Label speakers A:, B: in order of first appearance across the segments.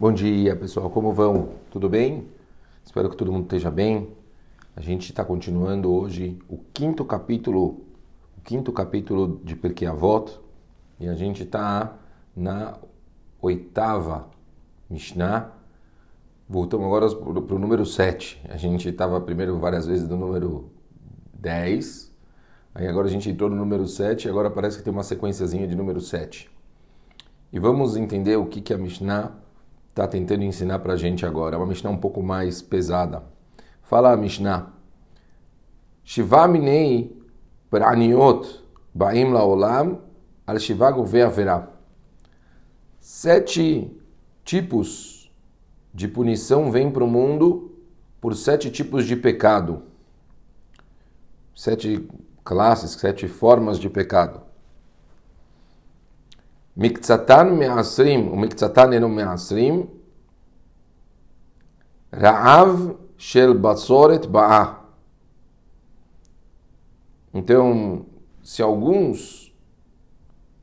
A: Bom dia, pessoal. Como vão? Tudo bem? Espero que todo mundo esteja bem. A gente está continuando hoje o quinto capítulo, o quinto capítulo de Perkei Avot, e a gente está na oitava Mishnah. Voltamos agora para o número 7. A gente estava primeiro várias vezes no número 10, aí agora a gente entrou no número 7 e agora parece que tem uma sequenciazinha de número 7. E vamos entender o que, que a Mishnah está tentando ensinar para a gente agora. É uma Mishnah um pouco mais pesada. Fala a Mishnah. Shiva minei ba'im laolam al shiva verá. Sete tipos de punição vêm para o mundo por sete tipos de pecado. Sete classes, sete formas de pecado. מקצתן מעשרים ומקצתן אינו מעשרים, רעב של בצורת באה. Então, se alguns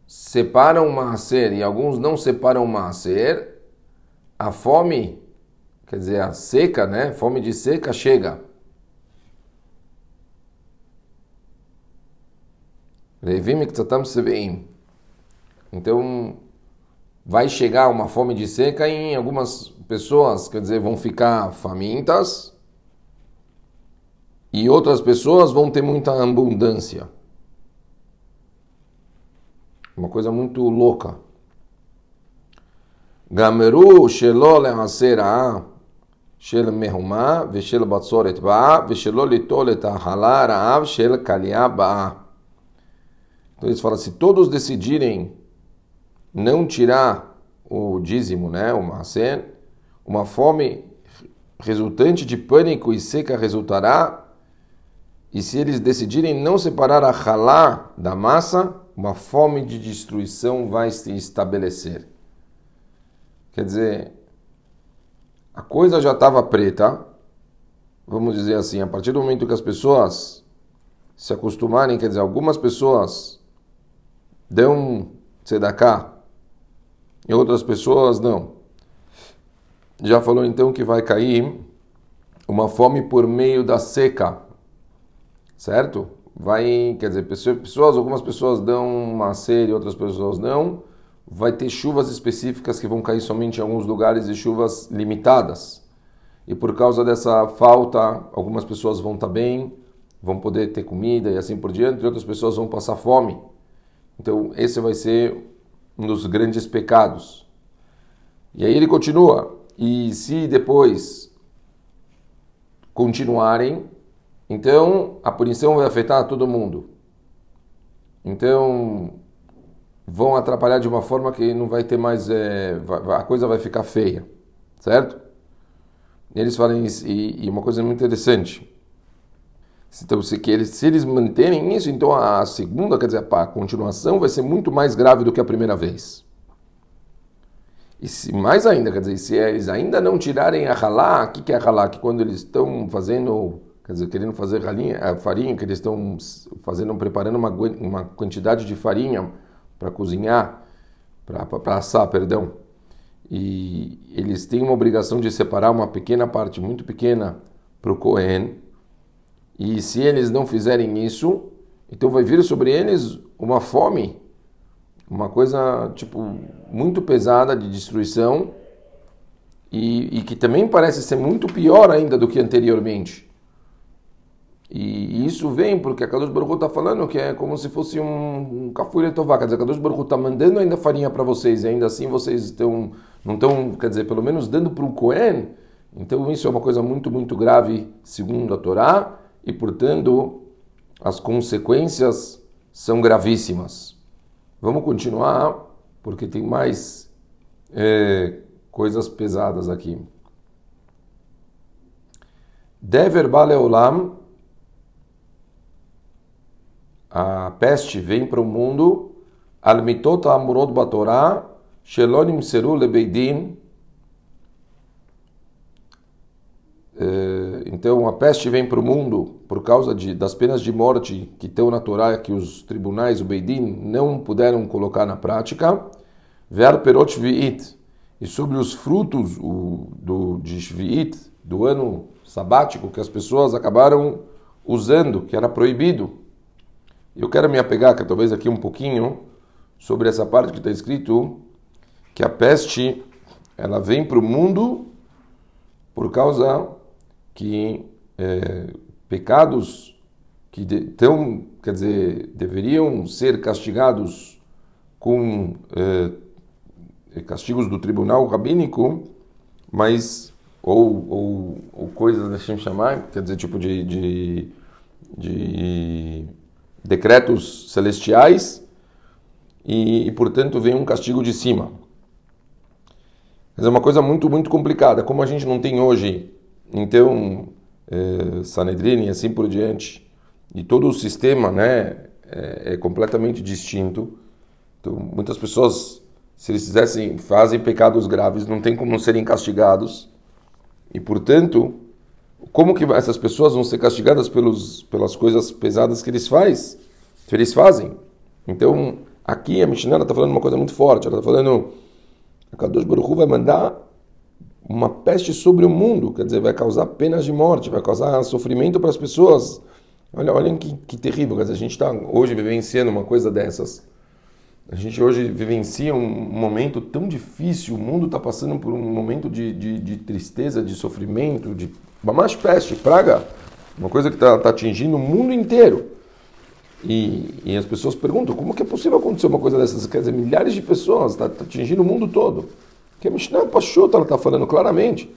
A: separam Maaser e alguns não separam Maaser, a fome, quer dizer, a seca, né? Fome de seca chega. Revim Miktatam Seveim. Então, vai chegar uma fome de seca e algumas pessoas, quer dizer, vão ficar famintas e outras pessoas vão ter muita abundância. Uma coisa muito louca. Gameru shelo le'asera shel mehuma veshel ba'a veshelo litol et ra'av shel ba'a. Então eles falam, se todos decidirem não tirar o dízimo, né, o macer, uma fome resultante de pânico e seca resultará, e se eles decidirem não separar a halá da massa, uma fome de destruição vai se estabelecer. Quer dizer, a coisa já estava preta, vamos dizer assim, a partir do momento que as pessoas se acostumarem, quer dizer, algumas pessoas dão tzedakah e outras pessoas não. Já falou então que vai cair uma fome por meio da seca, certo? Vai, quer dizer, pessoas, algumas pessoas dão uma e outras pessoas não. Vai ter chuvas específicas que vão cair somente em alguns lugares e chuvas limitadas. E por causa dessa falta, algumas pessoas vão estar bem, vão poder ter comida e assim por diante, e outras pessoas vão passar fome. Então, esse vai ser dos grandes pecados. E aí ele continua: e se depois continuarem, então a punição vai afetar todo mundo. Então vão atrapalhar de uma forma que não vai ter mais. É, a coisa vai ficar feia, certo? E eles falam isso, e, e uma coisa muito interessante. Então, se, que eles, se eles manterem isso, então a segunda, quer dizer, a continuação vai ser muito mais grave do que a primeira vez. E se, mais ainda, quer dizer, se eles ainda não tirarem a halá, o que, que é a halá? Que quando eles estão fazendo, quer dizer, querendo fazer ralinha, a farinha, que eles estão fazendo, preparando uma, uma quantidade de farinha para cozinhar, para assar, perdão. E eles têm uma obrigação de separar uma pequena parte, muito pequena, para o Cohen, e se eles não fizerem isso, então vai vir sobre eles uma fome, uma coisa tipo muito pesada de destruição e, e que também parece ser muito pior ainda do que anteriormente. E, isso vem porque a Kadosh Baruch está falando que é como se fosse um, um cafure tová, quer dizer, a Kadosh Baruch está mandando ainda farinha para vocês e ainda assim vocês estão, não estão, quer dizer, pelo menos dando para o Cohen. Então isso é uma coisa muito, muito grave segundo a Torá e, portanto, as consequências são gravíssimas. Vamos continuar, porque tem mais é, coisas pesadas aqui. Dever Baleolam, a peste vem para o mundo, Almitot Amurot Batorá, Shelonim Seru Lebeidin, Eh, então a peste vem para o mundo por causa de, das penas de morte que estão na Torá, que os tribunais, o Beidin, não puderam colocar na prática. Ver perot vi'it. e sobre os frutos o, do, de Shvi'it, do ano sabático, que as pessoas acabaram usando, que era proibido. Eu quero me apegar, que talvez aqui um pouquinho, sobre essa parte que está escrito que a peste ela vem para o mundo por causa que é, pecados que de, tão, quer dizer, deveriam ser castigados com é, castigos do tribunal rabínico, mas ou, ou, ou coisas, deixa chamar, quer dizer, tipo de, de, de decretos celestiais, e, e, portanto vem um castigo de cima. Mas é uma coisa muito, muito complicada. Como a gente não tem hoje, então, Sanedrin e assim por diante, e todo o sistema né, é, é, completamente distinto. Então, muitas pessoas, se eles fizessem, fazem pecados graves, não tem como serem castigados. E, portanto, como que essas pessoas vão ser castigadas pelos, pelas coisas pesadas que eles, faz, que eles fazem? Então, aqui a Mishnah está falando uma coisa muito forte. Ela está falando, a Kadosh Baruch Hu vai mandar uma peste sobre o mundo, quer dizer, vai causar penas de morte, vai causar sofrimento para as pessoas. Olha, olhem que, que terrível, quer dizer, a gente está hoje vivenciando uma coisa dessas. A gente hoje vivencia um momento tão difícil, o mundo está passando por um momento de, de, de, tristeza, de sofrimento, de uma mais peste, praga, uma coisa que está tá atingindo o mundo inteiro. E, e, as pessoas perguntam, como que é possível acontecer uma coisa dessas? Quer dizer, milhares de pessoas, está tá atingindo o mundo todo. Que a Mishnah Pachot, ela está falando claramente.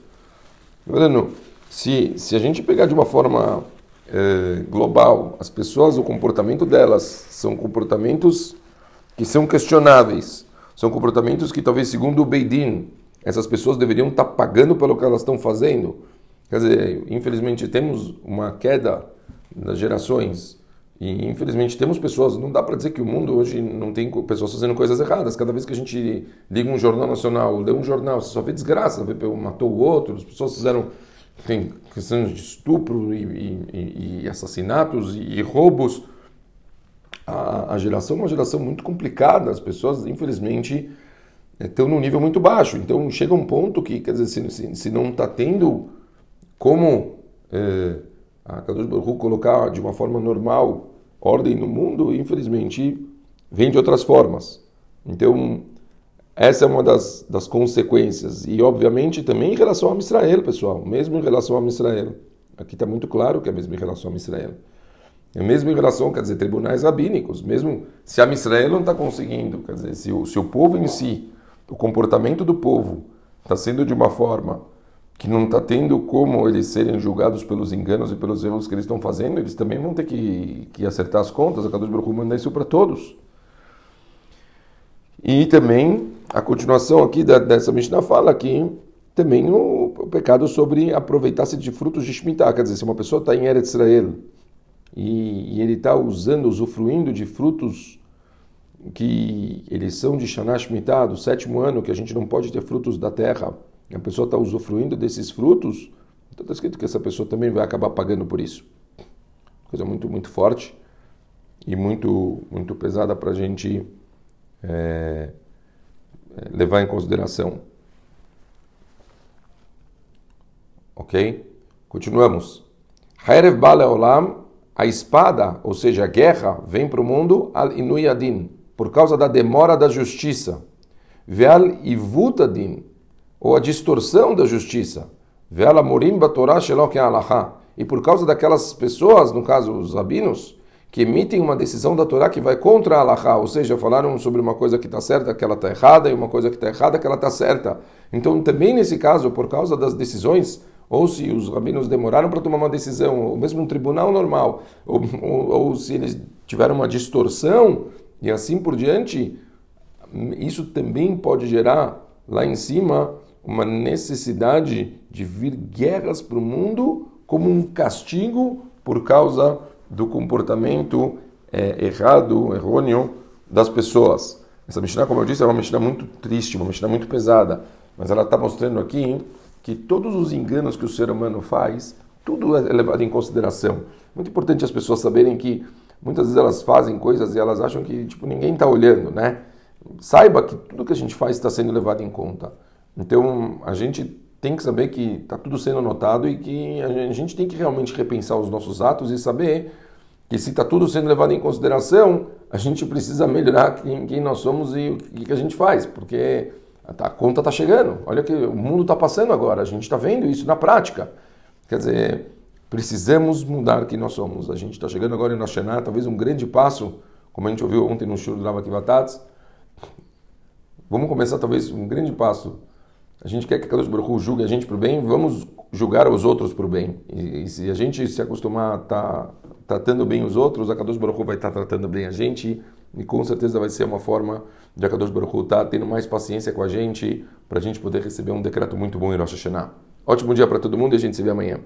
A: Falando, se, se a gente pegar de uma forma é, global, as pessoas, o comportamento delas são comportamentos que são questionáveis, são comportamentos que talvez segundo o Beidin, essas pessoas deveriam estar tá pagando pelo que elas estão fazendo. Quer dizer, infelizmente temos uma queda das gerações e infelizmente temos pessoas, não dá para dizer que o mundo hoje não tem pessoas fazendo coisas erradas. Cada vez que a gente liga um jornal nacional, lê um jornal, você só vê desgraça, vê matou o outro, as pessoas fizeram tem questões de estupro e, e, e assassinatos e, e roubos. A, a, geração é uma geração muito complicada, as pessoas infelizmente estão num nível muito baixo. Então chega um ponto que, quer dizer, se, se, se não está tendo como é, a Kadosh Baruch colocar de uma forma normal ordem no mundo, infelizmente, vem de outras formas. Então, essa é uma das, das consequências. E, obviamente, também em relação a Israel, pessoal. Mesmo em relação a Israel. Aqui está muito claro que é mesmo em relação a Israel. É mesmo em relação, quer dizer, tribunais rabínicos. Mesmo se a Israel não está conseguindo, quer dizer, se o, se o povo em si, o comportamento do povo está sendo de uma forma que não está tendo como eles serem julgados pelos enganos e pelos erros que eles estão fazendo, eles também vão ter que, que acertar as contas. A Kadosh Baruch manda isso para todos. E também a continuação aqui da, dessa Mishnah fala que também o, o pecado sobre aproveitar-se de frutos de Shemitah. Quer dizer, se uma pessoa está em Eretz Israel e, e ele está usando, usufruindo de frutos que eles são de Shana Shemitah, do sétimo ano, que a gente não pode ter frutos da terra, a pessoa está usufruindo desses frutos, então está escrito que essa pessoa também vai acabar pagando por isso. Coisa muito, muito forte e muito, muito pesada para a gente é, levar em consideração. Ok? Continuamos. Haerev Bale Olam, a espada, ou seja, a guerra, vem para o mundo al inuyadin, por causa da demora da justiça. Veal ivutadin, ou a distorção da justiça. Veal morim batorá sheloken alahá. E por causa daquelas pessoas, no caso os rabinos, que emitem uma decisão da Torá que vai contra a Allahá, ou seja, falaram sobre uma coisa que está certa, que ela está errada, e uma coisa que está errada, que ela está certa. Então, também nesse caso, por causa das decisões, ou se os rabinos demoraram para tomar uma decisão, ou mesmo um tribunal normal, ou, ou, ou se eles tiveram uma distorção, e assim por diante, isso também pode gerar lá em cima uma necessidade de vir guerras para o mundo como um castigo por causa do comportamento é, errado, errôneo das pessoas. Essa Mishnah, como eu disse, é uma Mishnah muito triste, uma Mishnah muito pesada, mas ela está mostrando aqui que todos os enganos que o ser humano faz, tudo é levado em consideração. Muito importante as pessoas saberem que muitas vezes elas fazem coisas e elas acham que tipo ninguém está olhando, né? Saiba que tudo que a gente faz está sendo levado em conta. Então a gente tem que saber que está tudo sendo notado e que a gente tem que realmente repensar os nossos atos e saber que se está tudo sendo levado em consideração, a gente precisa melhorar quem, quem nós somos e o que, que a gente faz, porque a conta está chegando. Olha que o mundo está passando agora, a gente está vendo isso na prática. Quer dizer, precisamos mudar quem nós somos. A gente está chegando agora em Rosh talvez um grande passo, como a gente ouviu ontem no Shur do Rava Kivatatz. Vamos começar talvez um grande passo. A gente quer que Kadosh Baruch julgue a gente para o bem, vamos julgar os outros para o bem. E, e, se a gente se acostumar a estar tá tratando bem os outros, a Kadosh Baruch vai estar tá tratando bem a gente e com certeza vai ser uma forma de a Kadosh Baruch estar tá tendo mais paciência com a gente para a gente poder receber um decreto muito bom em Rosh Hashanah. Ótimo dia para todo mundo e a gente se vê amanhã.